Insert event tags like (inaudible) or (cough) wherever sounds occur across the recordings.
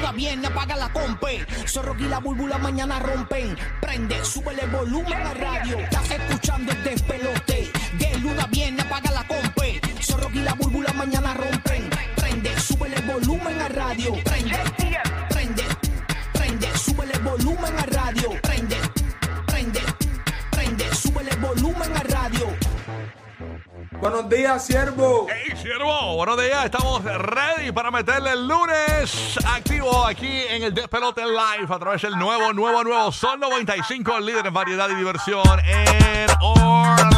luna viene, apaga la compe. Zorro y la búlbula mañana rompen. Prende, sube el volumen a radio. Estás escuchando el despelote. De luna viene, apaga la compe. Zorro y la búlbula mañana rompen. Prende, sube el volumen a radio. Prende, prende, Buenos días, siervo. Hey, siervo, buenos días. Estamos ready para meterle el lunes activo aquí en el Despelote Live a través del nuevo, nuevo, nuevo Sol 95, el líder en variedad y diversión en Orlando.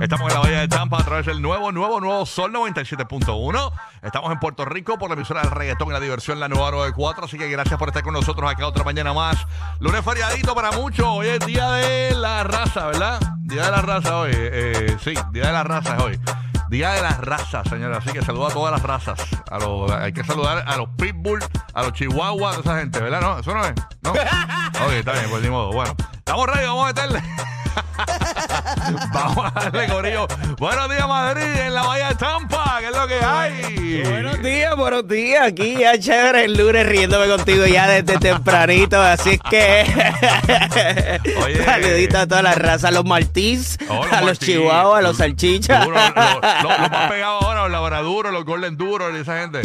Estamos en la Bahía de Tampa a través del nuevo, nuevo, nuevo Sol 97.1. Estamos en Puerto Rico por la emisora del reggaetón y la diversión, la nueva 94. Así que gracias por estar con nosotros acá otra mañana más. Lunes feriadito para muchos. Hoy es día de la raza, ¿verdad? Día de la raza hoy. Eh, sí, día de la raza hoy. Día de las razas, señores. Así que saluda a todas las razas. A los, hay que saludar a los pitbull, a los chihuahuas, a esa gente, ¿verdad? ¿No? ¿Eso no es? ¿No? (laughs) Ok, está bien, pues ni modo. Bueno, estamos ready, vamos a meterle. (laughs) vamos a darle corillo. Buenos días, Madrid, en la Bahía de Tampa, que es lo que hay. Buenos días, buenos días. Aquí ya chévere el lunes riéndome contigo ya desde tempranito. Así es que. (laughs) Oye. Saludito a todas las razas, a los maltís, Oh, los a los chihuahuas, a los salchichas. Duro, lo, lo- lo más pegado ahora, los labraduros, los golden duros y esa gente.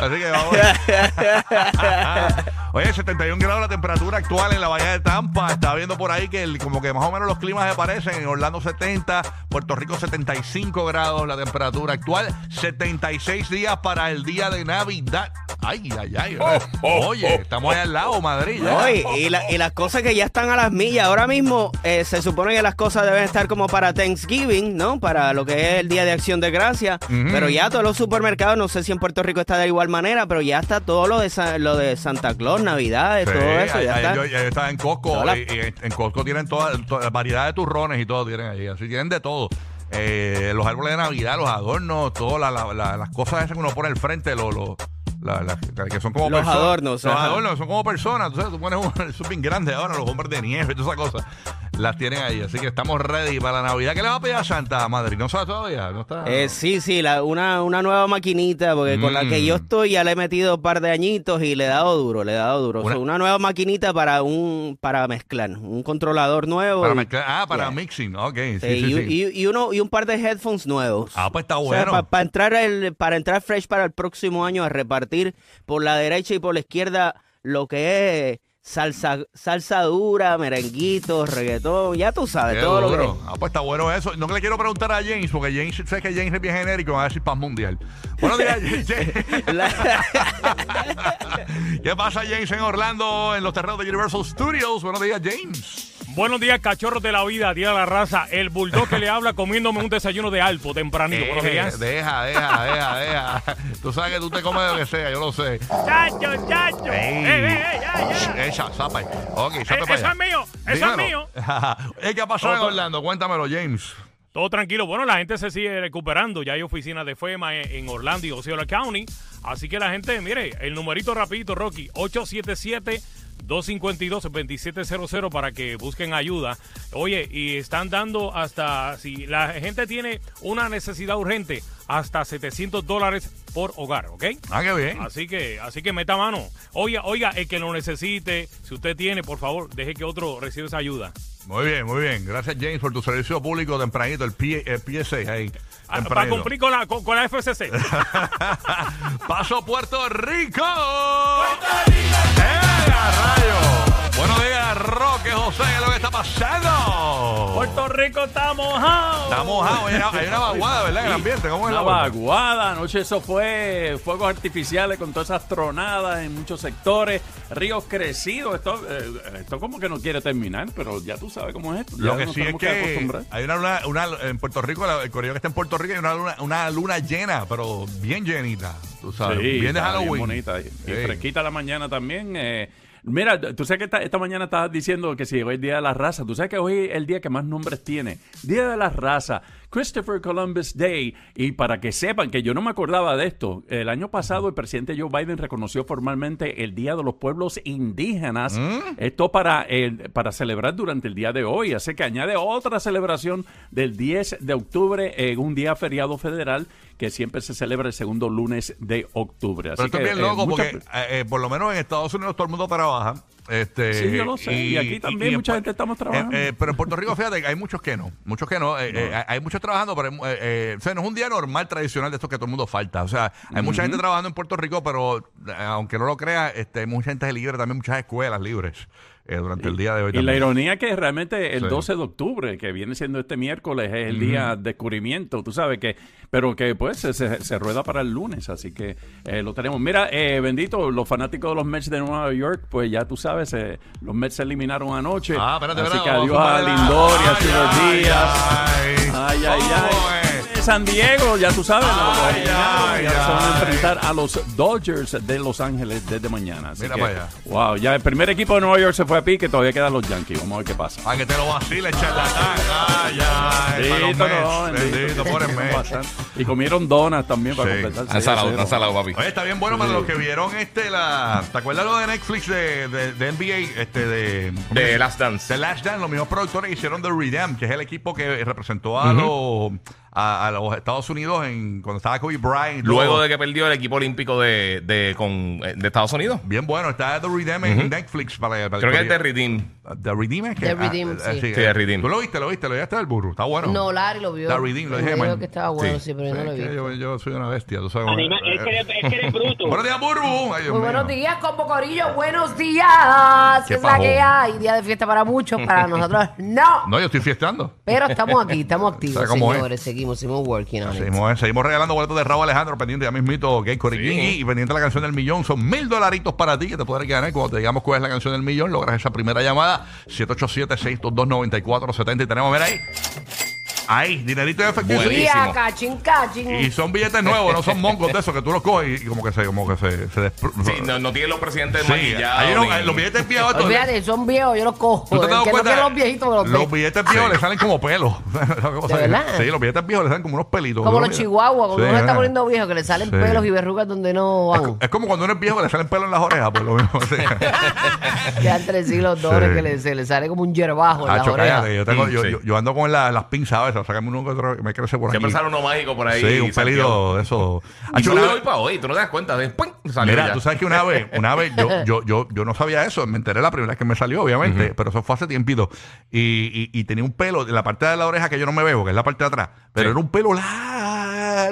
Así que vamos. (laughs) Oye, 71 grados la temperatura actual en la bahía de Tampa. Estaba viendo por ahí que como que más o menos los climas se parecen. En Orlando 70, Puerto Rico 75 grados la temperatura actual. 76 días para el día de Navidad. Ay, ay, ay. Oye, estamos ahí al lado, Madrid. No, y, y la- y las cosas que ya están a las millas. Ahora mismo eh, se supone que las cosas deben estar como para Thanksgiving, ¿no? Para lo que es el Día de Acción de Gracia. Pero ya todos los supermercados, no sé si en Puerto Rico está de igual manera, pero ya está todo lo de, lo de Santa Claus, Navidades, Sí, todo eso. ahí- Ya ahí está. yo, yo estaba en Costco la- y, en- Costco tienen toda, toda variedad de turrones y todo tienen ahí, así tienen de todo. Eh, los árboles de Navidad, los adornos, todas la- la- la- las cosas esas que uno pone al frente, lo, lo- la- la- que son como Los personas. adornos, Los ajá. adornos son como personas, entonces tú pones uno, (laughs) eso es bien grande ahora, los hombres de nieve y todas esas cosas. Las tienen ahí, así que estamos ready para la Navidad. ¿Qué le va a pedir a Santa Madrid? ¿No sabe todavía? ¿No está? Eh, sí, sí, la- una, una nueva maquinita, porque con la que Mm. yo estoy ya le he metido un par de añitos y le he dado duro, le he dado duro. Una- nueva maquinita para un para mezclar, un controlador nuevo. para y- mezclar- ah, para Yeah. mixing, ok, sí, eh, sí, y, sí. y- y uno, y un par de headphones nuevos. Ah, pues está O sea, bueno. pa- para entrar el, para entrar fresh para el próximo año a repartir por la derecha y por la izquierda lo que es salsa, salsa dura, merenguitos, reggaetón, ya tú sabes, Qué todo lo que Ah, pues está bueno eso. No le quiero preguntar a James, porque James, sé que James es bien genérico, va a decir paz mundial. Buenos (laughs) días, James. (laughs) ¿Qué pasa, James, en Orlando, en los terrenos de Universal Studios? Buenos días, James. Buenos días, cachorros de la vida, día de la raza. El bulldog que le habla comiéndome un desayuno de alpo tempranito. Buenos Eh, días. deja, deja, deja, deja. Tú sabes que tú te comes lo que sea, yo lo sé. Chacho, chacho. Ey. Eh, eh, eh, ya, ya. Echa, zapa. Ok, Eh, para eso allá. es mío, eso Dímelo. es mío. (laughs) Eh, ¿Qué ha pasado en Orlando? Cuéntamelo, James. Todo tranquilo. Bueno, la gente se sigue recuperando. Ya hay oficinas de FEMA en, en Orlando y Osceola County. Así que la gente, mire, el numerito rapidito, Rocky, 877 252-2700 para que busquen ayuda. Oye, y están dando hasta, si la gente tiene una necesidad urgente, hasta 700 dólares por hogar, ¿ok? Ah, qué bien. Así que, así que meta mano. Oiga, oiga, el que lo necesite, si usted tiene, por favor, deje que otro reciba esa ayuda. Muy bien, muy bien. Gracias, James, por tu servicio público tempranito, el, P, el PSA ahí. Ah, para cumplir con la, con, con la FCC. (laughs) Paso Puerto Rico. ¡Puerto Rico! ¿Qué es lo que está pasando? Puerto Rico está mojado. Está mojado, hay una, hay una vaguada, ¿verdad? En el ambiente, ¿cómo es Una la vaguada? anoche eso fue fuegos artificiales con todas esas tronadas en muchos sectores, ríos crecidos, esto, eh, esto como que no quiere terminar, pero ya tú sabes cómo es esto. Lo ya que nos sí es tenemos que acostumbrar. hay una luna, una, en Puerto Rico, la- el correo que está en Puerto Rico, hay una luna, una luna llena, pero bien llenita, tú sabes, Sí, bien de está Halloween. bonita. Y Sí. fresquita la mañana también. eh. Mira, tú sabes que esta, mañana estabas diciendo que si hoy es Día de la Raza. Tú sabes que hoy es el día que más nombres tiene. Día de la Raza. Christopher Columbus Day. Y para que sepan que yo no me acordaba de esto, el año pasado el presidente Joe Biden reconoció formalmente el Día de los Pueblos Indígenas. Esto para, el, para celebrar durante el día de hoy. Así que añade otra celebración del 10 de octubre en un día feriado federal que siempre se celebra el segundo lunes de octubre. Así Pero esto que, es bien eh, loco mucha- porque eh, eh, por lo menos en Estados Unidos todo el mundo trabaja. Este, Sí, yo lo sé, y aquí también mucha gente estamos trabajando. eh, eh, pero en Puerto Rico, fíjate, hay muchos que no. Muchos que no. eh, eh, hay- muchos trabajando, pero eh, eh, o sea, no es un día normal, tradicional de estos que todo el mundo falta. O sea, hay mucha gente trabajando en Puerto Rico, pero eh, aunque no lo crea, este, hay mucha gente libre, también muchas escuelas libres eh, durante el día de hoy. Y la ironía que realmente el Sí. 12 de octubre, que viene siendo este miércoles, es el día de descubrimiento, tú sabes que, pero que pues se, se- rueda para el lunes, así que eh, lo tenemos. Mira, eh, bendito, los fanáticos de los Mets de Nueva York, pues ya tú sabes, eh, los Mets se eliminaron anoche. Ah, espérate, así espérate, que adiós a. Lindor y a Díaz. ay. Ay, ay, ¿Cómo ay. San Diego, ya tú sabes, los Ay, ay, ya se van a ay. enfrentar a los Dodgers de Los Ángeles desde mañana. Así Mira que, para allá. Wow, ya el primer equipo de Nueva York se fue a pique, todavía quedan los Yankees. Vamos a ver qué pasa. Ah, que te lo vacile, charlatán. Ay, ay, Bendito, no, bendito. Bendito, por el mes. Bastante. Y comieron donas también para Sí. completar. Han salado, han salado, papi. Oye, está bien bueno para los que vieron este la. ¿Te acuerdas lo de Netflix de, de, de NBA? Este de. De Last Dance. The Last Dance, los mismos productores hicieron The Redem, que es el equipo que representó a, los, a, a los Estados Unidos en cuando estaba Kobe Bryant. todo. Luego de que perdió el equipo olímpico de, de, con, eh, de Estados Unidos. Bien bueno, está The Redem en Netflix para, para Creo que es de Redeem. The Redeem es que. The Redeem, ah, sí. Sí, The Redeem. Tú lo viste, lo viste, lo viste del burro. Está bueno. No, Larry lo vio. The Redeem, lo dije que estaba bueno, sí, pero yo no lo vi. yo, yo soy una bestia, tú sabes. Anima- es, que eres, es que eres bruto. Buenos días, burro. Ay, Dios Muy mío. buenos días, Combo Corillo. Buenos días. ¿Qué ¿Qué es la que hay? Día de fiesta para muchos, para (laughs) nosotros no. No, yo estoy fiestando. Pero estamos aquí, estamos (laughs) activos, ¿Sabe cómo es? señores. Seguimos, seguimos working on it. Seguimos, seguimos regalando boletos de Raúl Alejandro, pendiente ya mismito, Gay Coriquingui, y pendiente de la canción del millón. Son mil dolaritos para ti que te podrás ganar. Cuando te digamos cuál es la canción del millón, logras esa primera llamada, 787-622-9470. Y tenemos, mira ahí, ahí, dinerito de efectivo. Buenísimo. Cachín, cachín. Y son billetes nuevos, no son mongos de esos que tú los coges y como que se, como que se, se despru- Sí, no, no tienen los presidentes Sí, maquillados. ni- los billetes viejos. estos- Olvídate, son viejos, yo los cojo. ¿Tú te has El dado que no cuenta? quiere los viejitos me los Los doy. billetes viejos le salen como pelos. (laughs) ¿De verdad? Sí, los billetes viejos le salen como unos pelitos. Como los chihuahuas, cuando Sí, uno se está poniendo viejo, que le salen Sí. pelos y verrugas donde no Es, van. es como cuando uno es viejo le salen pelos en las orejas, pues lo mismo. Sí. (laughs) Ya entre sí los Sí. que le, se le sale como un yerbajo en las orejas. cállate, yo, tengo, Mm, yo, sí. yo, yo ando con la- las pinzas a sacarme uno que otro me crece por aquí. Siempre sale uno mágico por ahí. Sí, un pelito de eso. Y Hacho, yo una de hoy vez- para hoy, tú no te das cuenta. De, ¡pum! salió Mira, ya. tú sabes que una vez, (laughs) una vez, yo, yo, yo, yo no sabía eso, me enteré la primera vez que me salió, obviamente, pero eso fue hace tiempito. Y, y, y tenía un pelo en la parte de la oreja que yo no me veo, que es la parte de atrás, pero Sí. era un pelo largo,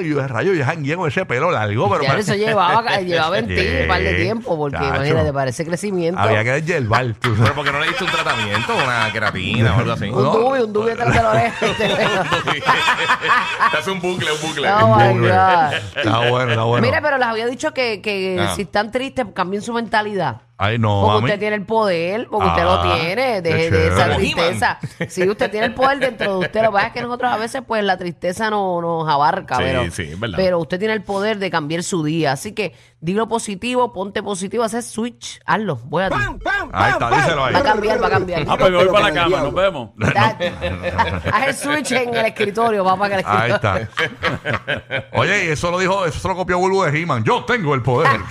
y yo rayo, yo jangué con ese pelo largo, pero Ya eso llevaba, (laughs) llevaba en ti un par de tiempo, porque chacho. imagínate, parece crecimiento. había que deshielbar, tú. Pero porque no le diste un tratamiento, una queratina o algo así. Un dubi, un dubi detrás de la (laughs) oreja. (laughs) Te hace un bucle, un bucle. Oh. Está bueno, está bueno. Mira, pero les había dicho que, que Ah. si están tristes, cambien su mentalidad. Ay, no, Porque mami. usted tiene el poder, porque usted lo Ah, tiene, qué de esa chévere. tristeza. Sí, usted tiene el poder dentro de usted. Lo que pasa es que nosotros a veces, pues, la tristeza no, nos abarca, Sí, pero, sí, es verdad. pero usted tiene el poder de cambiar su día. Así que dilo positivo, ponte positivo, hacer switch, hazlo, voy a ti. Ahí está, díselo ahí. Va a cambiar, va a cambiar. Ah, pues me voy para la cama, nos vemos. (laughs) Da- Haz el switch en el escritorio, va para que el Ahí escritorio. está. Oye, y eso lo dijo, eso se lo copió Bulbo de He-Man. Yo tengo el poder. (laughs)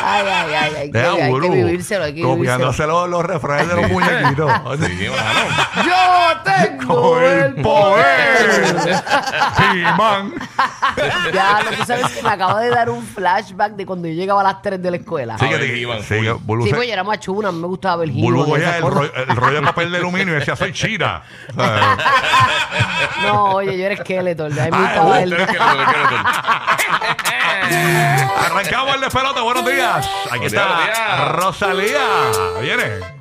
Ay, ay, ay, hay que, Deja hay que vivírselo, hay que vivírselo. Copiándose los, los refranes de los muñequitos. (laughs) Sí. Yo tengo Con el poder. He-Man. Ya, lo que sabes es que me acaba de dar un flashback de cuando yo llegaba a las 3 de la escuela. Sí, que te- He-Man, sí, Bulbo Sí, se- pues yo era machuna, a mí me gustaba ver Bulbo He-Man y cogía esas el, cosas. rollo, el rollo de papel de aluminio y decía, soy Chira. (laughs) No, oye, yo era Skeletor, de ahí me Ah, gustaba el... (laughs) Arrancamos el despelote. Buenos días. Aquí Buenos está días. Rosalía. Viene.